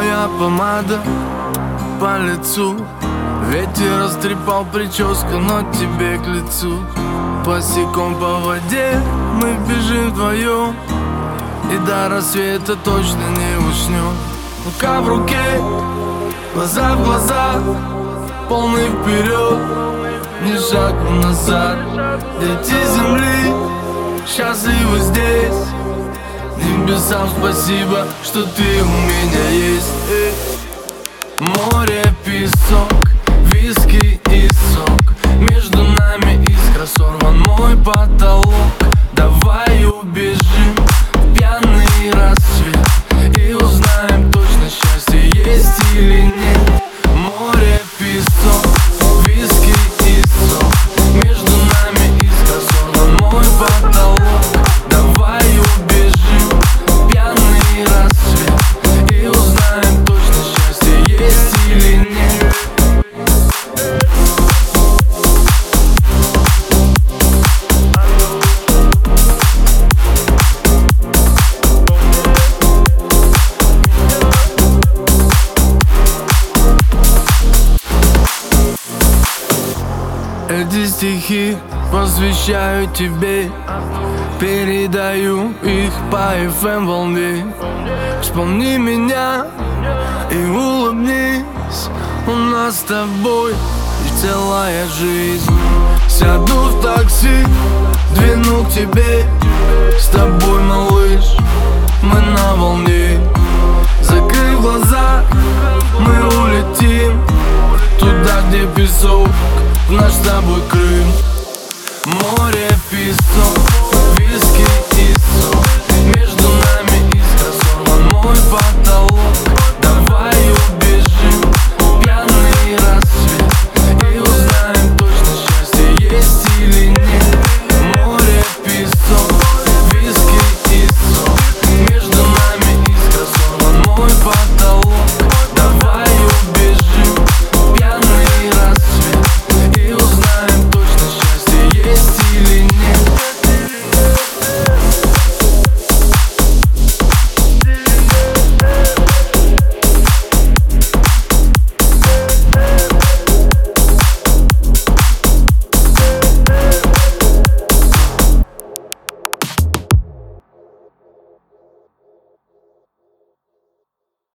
Губная помада по лицу. Ветер растрепал прическу, но тебе к лицу. Босиком по воде мы бежим вдвоем. И до рассвета точно не уснем. Рука в руке, глаза в глаза Полный вперед, ни шагу назад. Дети земли, счастливы здесь Небесам спасибо, что ты у меня есть. Море, песок, виски и сок. Между нами искра сорван мой потолок. Давай убежим в пьяный рассвет И узнаем точно счастье есть или нет Эти стихи посвящаю тебе. Передаю их по FM волне. Вспомни меня и улыбнись. У нас с тобой целая жизнь. Сяду в такси, двину к тебе. С тобой, малыш, мы на волне. Закрыв глаза, мы улетим Туда, где песок, наш с тобой Крым. Море, песок